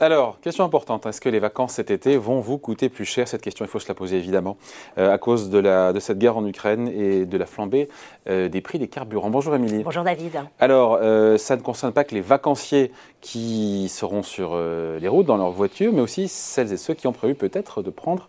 Alors, question importante, est-ce que les vacances cet été vont vous coûter plus cher? Cette question, il faut se la poser évidemment, euh, à cause de, la, de cette guerre en Ukraine et de la flambée euh, des prix des carburants. Bonjour Émilie. Bonjour David. Alors, euh, ça ne concerne pas que les vacanciers qui seront sur les routes dans leur voiture, mais aussi celles et ceux qui ont prévu peut-être de prendre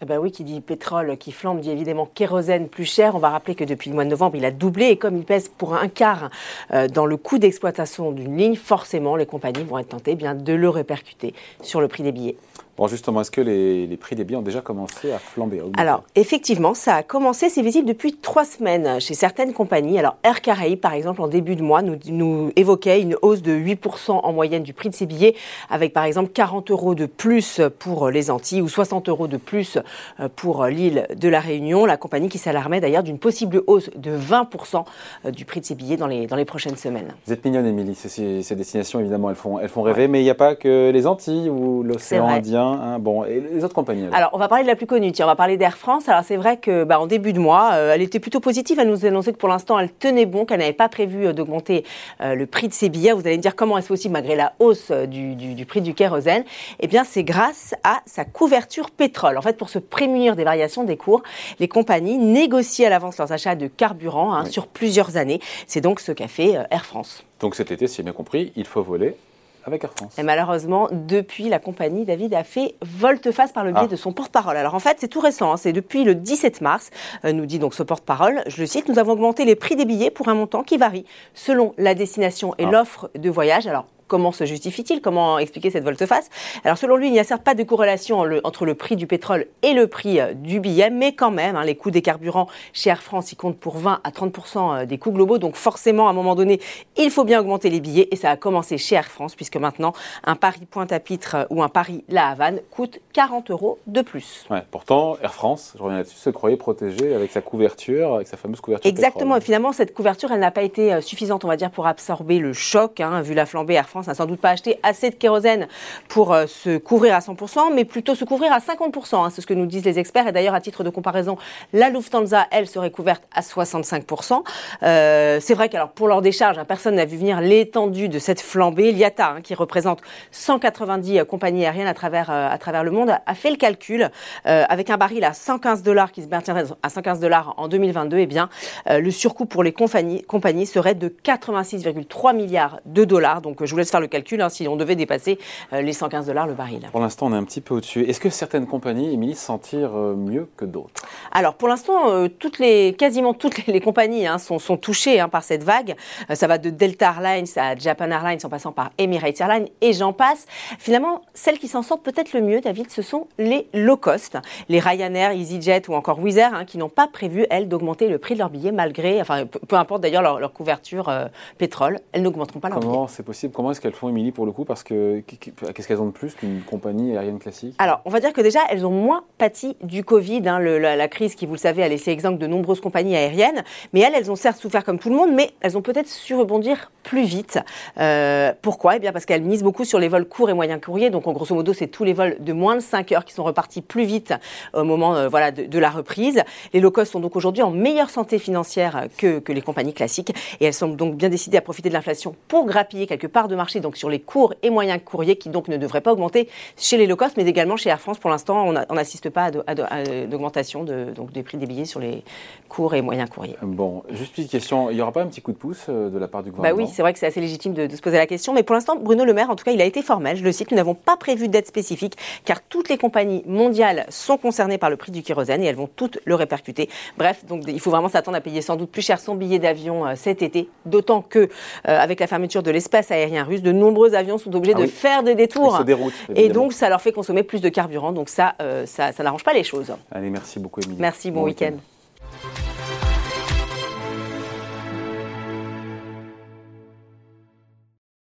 Eh ben oui, qui dit pétrole qui flambe, dit évidemment kérosène plus cher. On va rappeler que depuis le mois de novembre, il a doublé et comme il pèse pour un quart euh, dans le coût d'exploitation d'une ligne, forcément, les compagnies vont être tentées bien de le répercuter sur le prix des billets. Bon, justement, est-ce que les, prix des billets ont déjà commencé à flamber Alors, effectivement, ça a commencé, c'est visible depuis trois semaines chez certaines compagnies. Alors, Air Caraïbes, par exemple, en début de mois, nous, nous évoquait une hausse de 8% en moyenne du prix de ses billets, avec par exemple 40 euros de plus pour les Antilles ou 60 euros de plus euh, pour l'île de la Réunion. La compagnie qui s'alarmait d'ailleurs d'une possible hausse de 20% euh, du prix de ses billets dans les, dans les prochaines semaines. Vous êtes mignonne, Émilie. Ces, ces, destinations, évidemment, elles font, elles font rêver, mais il n'y a pas que les Antilles ou l'océan Indien Hein, bon, et les autres compagnies alors. on va parler de la plus connue. Tiens, on va parler d'Air France. Alors, c'est vrai que, bah, en début de mois, euh, elle était plutôt positive. Elle nous annonçait que pour l'instant, elle tenait bon, qu'elle n'avait pas prévu euh, d'augmenter euh, le prix de ses billets. Vous allez me dire comment est-ce possible malgré la hausse du, du, prix du kérosène? Eh bien, c'est grâce à sa couverture pétrole. En fait, pour se prémunir des variations des cours, les compagnies négocient à l'avance leurs achats de carburant hein, sur plusieurs années. C'est donc ce qu'a fait Air France. Donc cet été, si j'ai bien compris, il faut voler avec Air France. Et malheureusement, depuis, la compagnie, David, a fait volte-face par le biais ah. de son porte-parole. Alors en fait, c'est tout récent, hein. c'est depuis le 17 mars, euh, nous dit donc ce porte-parole, je le cite, nous avons augmenté les prix des billets pour un montant qui varie selon la destination et ah. l'offre de voyage. Alors Comment se justifie-t-il? Comment expliquer cette volte-face? Alors selon lui, il n'y a certes pas de corrélation entre le prix du pétrole et le prix euh, du billet, mais quand même, hein, les coûts des carburants chez Air France, ils comptent pour 20 à 30% euh, des coûts globaux. Donc forcément, à un moment donné, il faut bien augmenter les billets. Et ça a commencé chez Air France, puisque maintenant, un Paris Pointe-à-Pitre euh, ou un Paris-La Havane coûte 40 euros de plus. pourtant, Air France, je reviens là-dessus, se croyait protégé avec sa couverture, avec sa fameuse couverture. Exactement. Et finalement, cette couverture, elle n'a pas été suffisante, on va dire, pour absorber le choc. Hein, vu la flambée, Air France n'a sans doute pas acheté assez de kérosène pour euh, se couvrir à 100%, mais plutôt se couvrir à 50%. Hein, c'est ce que nous disent les experts. Et d'ailleurs, à titre de comparaison, la Lufthansa, elle, serait couverte à 65%. Euh, c'est vrai qu'alors pour leur décharge, hein, personne n'a vu venir l'étendue de cette flambée. L'IATA, hein, qui représente 190 euh, compagnies aériennes à travers, à travers le monde, a fait le calcul avec un baril à 115 dollars qui se maintiendrait à 115 dollars en 2022. Eh bien, le surcoût pour les compagnies, compagnies serait de 86,3 milliards de dollars. Donc, je vous laisse faire le calcul hein, si on devait dépasser euh, les 115 dollars le baril. Pour l'instant, on est un petit peu au-dessus. Est-ce que certaines compagnies, Émilie, s'en tirent euh, mieux que d'autres? Alors, pour l'instant, euh, toutes les, quasiment toutes les, compagnies hein, sont, sont, touchées hein, par cette vague. ça va de Delta Airlines à Japan Airlines en passant par Emirates Airlines et j'en passe. Finalement, celles qui s'en sortent peut-être le mieux, David, ce sont les low cost, les Ryanair, EasyJet ou encore Wizz Air, qui n'ont pas prévu, elles, d'augmenter le prix de leurs billets malgré, enfin, peu, importe d'ailleurs leur, couverture pétrole, elles n'augmenteront pas leur Comment c'est possible? Comment est-ce qu'elles font, Émilie, pour le coup Parce que qu'est-ce qu'elles ont de plus qu'une compagnie aérienne classique? Alors, on va dire que déjà, elles ont moins pâti du Covid. Hein, la, crise qui, vous le savez, a laissé exemple de nombreuses compagnies aériennes. Mais elles, elles ont certes souffert comme tout le monde, mais elles ont peut-être su rebondir plus vite. Euh, pourquoi? Eh bien, parce qu'elles misent beaucoup sur les vols courts et moyens courriers. Donc, en grosso modo, c'est tous les vols de moins de 5 heures qui sont repartis plus vite au moment euh, voilà, de, la reprise. Les low cost sont donc aujourd'hui en meilleure santé financière que, que les compagnies classiques. Et elles sont donc bien décidées à profiter de l'inflation pour grappiller quelque part de marché, donc sur les cours et moyens courriers qui donc ne devraient pas augmenter chez les low cost, mais également chez Air France. Pour l'instant, on n'assiste pas à, d'augmentation de, donc des prix des billets sur les cours et moyens courriers. Bon, juste une question, il n'y aura pas un petit coup de pouce euh, de la part du gouvernement Bah oui, c'est vrai que c'est assez légitime de, se poser la question, mais pour l'instant, Bruno Le Maire, en tout cas, il a été formel. Je le cite, nous n'avons pas prévu d'aide spécifique, car toutes les compagnies mondiales sont concernées par le prix du kérosène et elles vont toutes le répercuter. Bref, donc il faut vraiment s'attendre à payer sans doute plus cher son billet d'avion euh, cet été, d'autant que euh, avec la fermeture de l'espace aérien russe, de nombreux avions sont obligés ah de faire des détours. et donc, ça leur fait consommer plus de carburant. Donc ça, euh, ça, ça n'arrange pas les choses. Allez, merci beaucoup, Émilie. Merci, bon, week-end.